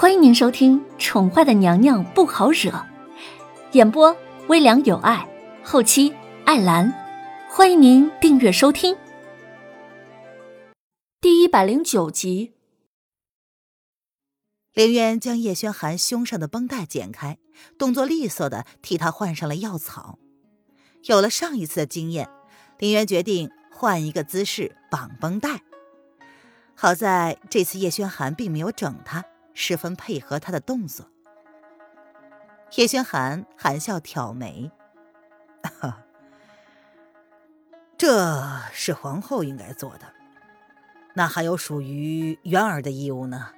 欢迎您收听《宠坏的娘娘不好惹》，演播微凉有爱，后期艾兰。欢迎您订阅收听。第一百零九集，凌渊将叶轩寒胸上的绷带剪开，动作利索的替他换上了药草。有了上一次的经验，凌渊决定换一个姿势绑绷带。好在这次叶轩寒并没有整他。十分配合他的动作，叶轩寒含笑挑眉：“ 这是皇后应该做的，那还有属于元儿的义务呢。”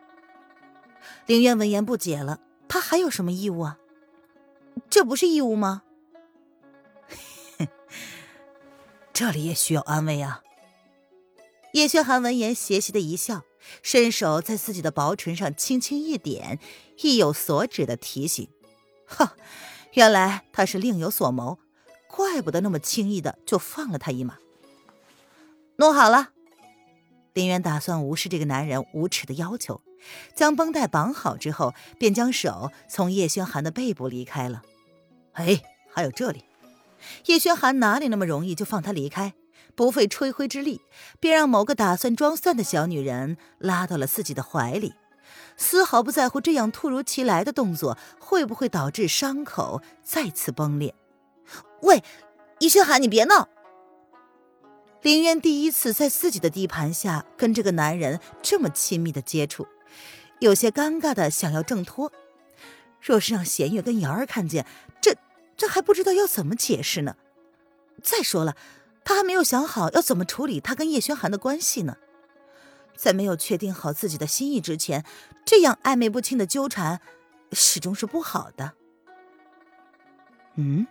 凌渊闻言不解了：“他还有什么义务啊？这不是义务吗？” 这里也需要安慰啊。叶轩寒闻言邪邪的一笑。伸手在自己的薄唇上轻轻一点，意有所指的提醒：“哈，原来他是另有所谋，怪不得那么轻易的就放了他一马。”弄好了，林渊打算无视这个男人无耻的要求，将绷带绑好之后，便将手从叶轩寒的背部离开了。哎，还有这里，叶轩寒哪里那么容易就放他离开？不费吹灰之力，便让某个打算装蒜的小女人拉到了自己的怀里，丝毫不在乎这样突如其来的动作会不会导致伤口再次崩裂。喂，叶轩寒，你别闹！林渊第一次在自己的地盘下跟这个男人这么亲密的接触，有些尴尬的想要挣脱。若是让弦月跟瑶儿看见，这这还不知道要怎么解释呢。再说了。他还没有想好要怎么处理他跟叶轩寒的关系呢，在没有确定好自己的心意之前，这样暧昧不清的纠缠，始终是不好的。嗯，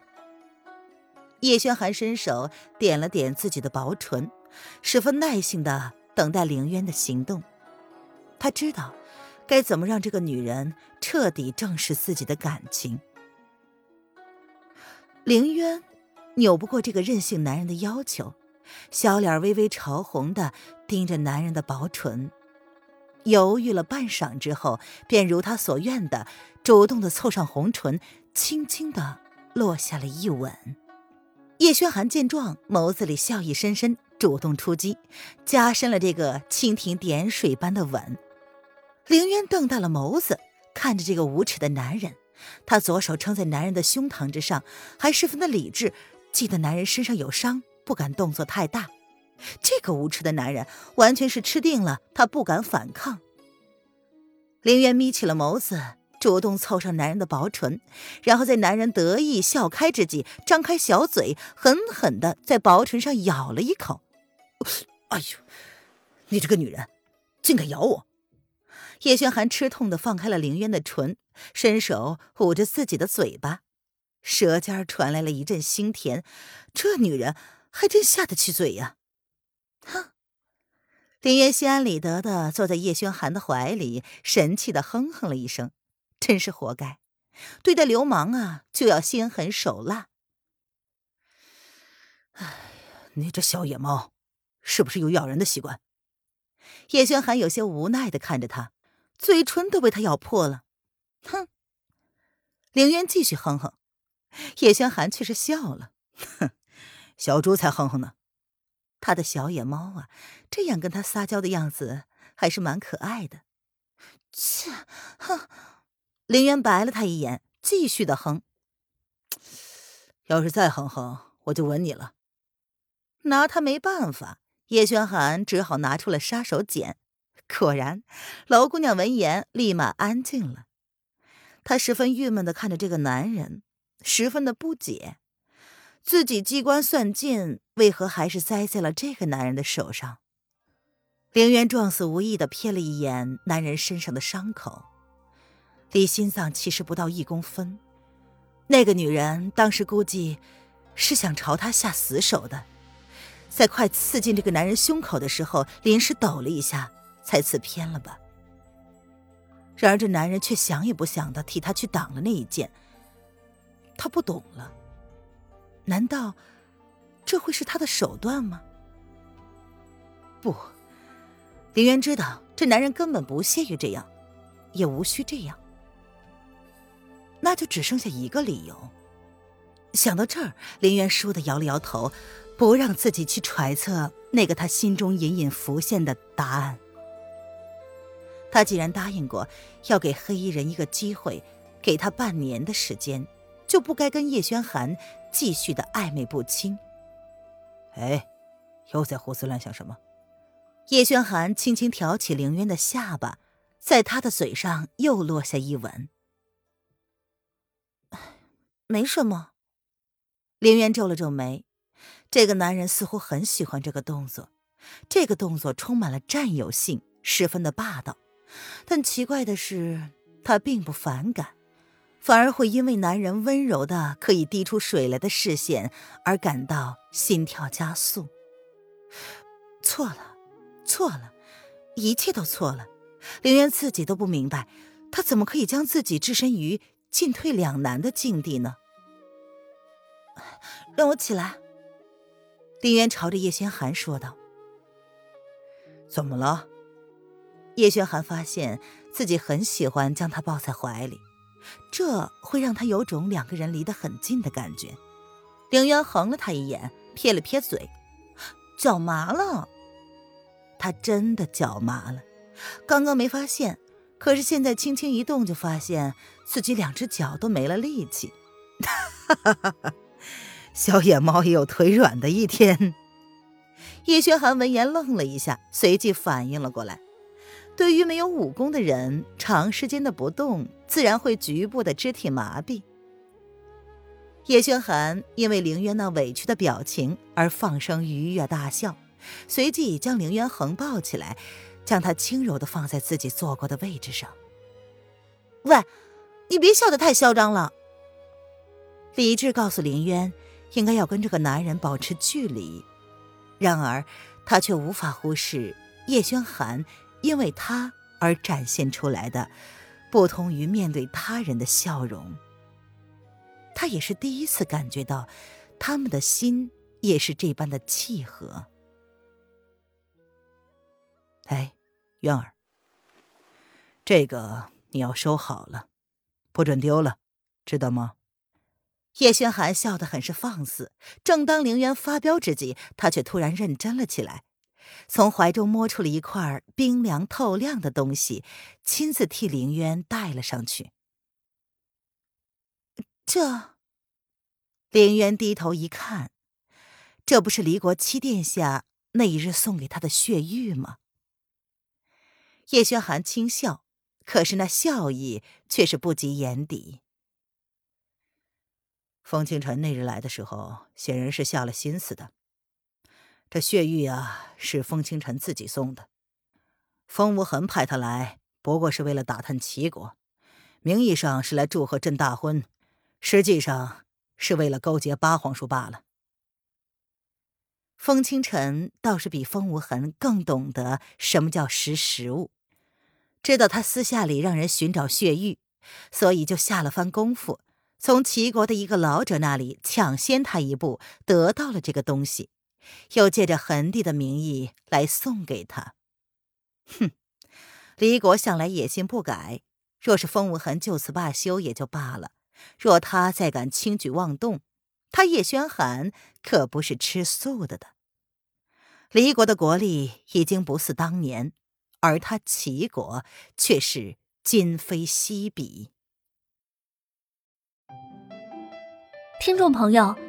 叶轩寒伸手点了点自己的薄唇，十分耐心的等待凌渊的行动。他知道该怎么让这个女人彻底正视自己的感情。凌渊。扭不过这个任性男人的要求，小脸微微潮红的盯着男人的薄唇，犹豫了半晌之后，便如他所愿的主动的凑上红唇，轻轻的落下了一吻。叶轩寒见状，眸子里笑意深深，主动出击，加深了这个蜻蜓点水般的吻。凌渊瞪大了眸子，看着这个无耻的男人，他左手撑在男人的胸膛之上，还十分的理智。记得男人身上有伤，不敢动作太大。这个无耻的男人完全是吃定了，他不敢反抗。林渊眯起了眸子，主动凑上男人的薄唇，然后在男人得意笑开之际，张开小嘴，狠狠的在薄唇上咬了一口。哎呦，你这个女人，竟敢咬我！叶轩寒吃痛的放开了凌渊的唇，伸手捂着自己的嘴巴。舌尖传来了一阵腥甜，这女人还真下得去嘴呀！哼，林渊心安理得的坐在叶轩寒的怀里，神气的哼哼了一声，真是活该，对待流氓啊就要心狠手辣。哎，你这小野猫，是不是有咬人的习惯？叶轩寒有些无奈的看着他，嘴唇都被他咬破了。哼，凌渊继续哼哼。叶轩寒却是笑了，哼，小猪才哼哼呢。他的小野猫啊，这样跟他撒娇的样子还是蛮可爱的。切，哼！林渊白了他一眼，继续的哼。要是再哼哼，我就吻你了。拿他没办法，叶轩寒只好拿出了杀手锏。果然，楼姑娘闻言立马安静了。她十分郁闷的看着这个男人。十分的不解，自己机关算尽，为何还是栽在了这个男人的手上？凌渊撞死无意的瞥了一眼男人身上的伤口，离心脏其实不到一公分。那个女人当时估计是想朝他下死手的，在快刺进这个男人胸口的时候，临时抖了一下，才刺偏了吧。然而这男人却想也不想的替他去挡了那一剑。他不懂了，难道这会是他的手段吗？不，林渊知道这男人根本不屑于这样，也无需这样。那就只剩下一个理由。想到这儿，林渊倏地摇了摇头，不让自己去揣测那个他心中隐隐浮现的答案。他既然答应过要给黑衣人一个机会，给他半年的时间，就不该跟叶轩寒继续的暧昧不清。哎，又在胡思乱想什么？叶轩寒轻轻挑起凌渊的下巴，在他的嘴上又落下一吻。没什么。凌渊皱了皱眉，这个男人似乎很喜欢这个动作，这个动作充满了占有性，十分的霸道。但奇怪的是，他并不反感，反而会因为男人温柔的可以滴出水来的视线而感到心跳加速。错了，错了，一切都错了。凌渊自己都不明白，他怎么可以将自己置身于进退两难的境地呢？让我起来。凌渊朝着叶轩寒说道：“怎么了？”叶轩寒发现自己很喜欢将他抱在怀里，这会让他有种两个人离得很近的感觉。凌渊横了他一眼，撇了撇嘴，脚麻了。他真的脚麻了，刚刚没发现，可是现在轻轻一动，就发现自己两只脚都没了力气。哈哈哈哈小野猫也有腿软的一天。叶轩寒闻言愣了一下，随即反应了过来。对于没有武功的人，长时间的不动，自然会局部的肢体麻痹。叶轩寒因为凌渊那委屈的表情而放声愉悦大笑，随即将凌渊横抱起来，将他轻柔的放在自己坐过的位置上。喂，你别笑得太嚣张了。理智告诉凌渊，应该要跟这个男人保持距离，然而他却无法忽视叶轩寒。因为他而展现出来的，不同于面对他人的笑容。他也是第一次感觉到，他们的心也是这般的契合。哎，渊儿，这个你要收好了，不准丢了，知道吗？叶轩寒笑得很是放肆。正当凌渊发飙之际，他却突然认真了起来。从怀中摸出了一块冰凉透亮的东西，亲自替凌渊带了上去。这，凌渊低头一看，这不是离国七殿下那一日送给他的血玉吗？叶轩寒轻笑，可是那笑意却是不及眼底。风清晨那日来的时候，显然是下了心思的。这血玉啊，是风清晨自己送的。风无痕派他来，不过是为了打探齐国，名义上是来祝贺朕大婚，实际上是为了勾结八皇叔罢了。风清晨倒是比风无痕更懂得什么叫识时务，知道他私下里让人寻找血玉，所以就下了番功夫，从齐国的一个老者那里抢先他一步得到了这个东西。又借着痕帝的名义来送给他，哼！离国向来野心不改，若是风无痕就此罢休也就罢了，若他再敢轻举妄动，他叶轩寒可不是吃素的的。离国的国力已经不似当年，而他齐国却是今非昔比。听众朋友。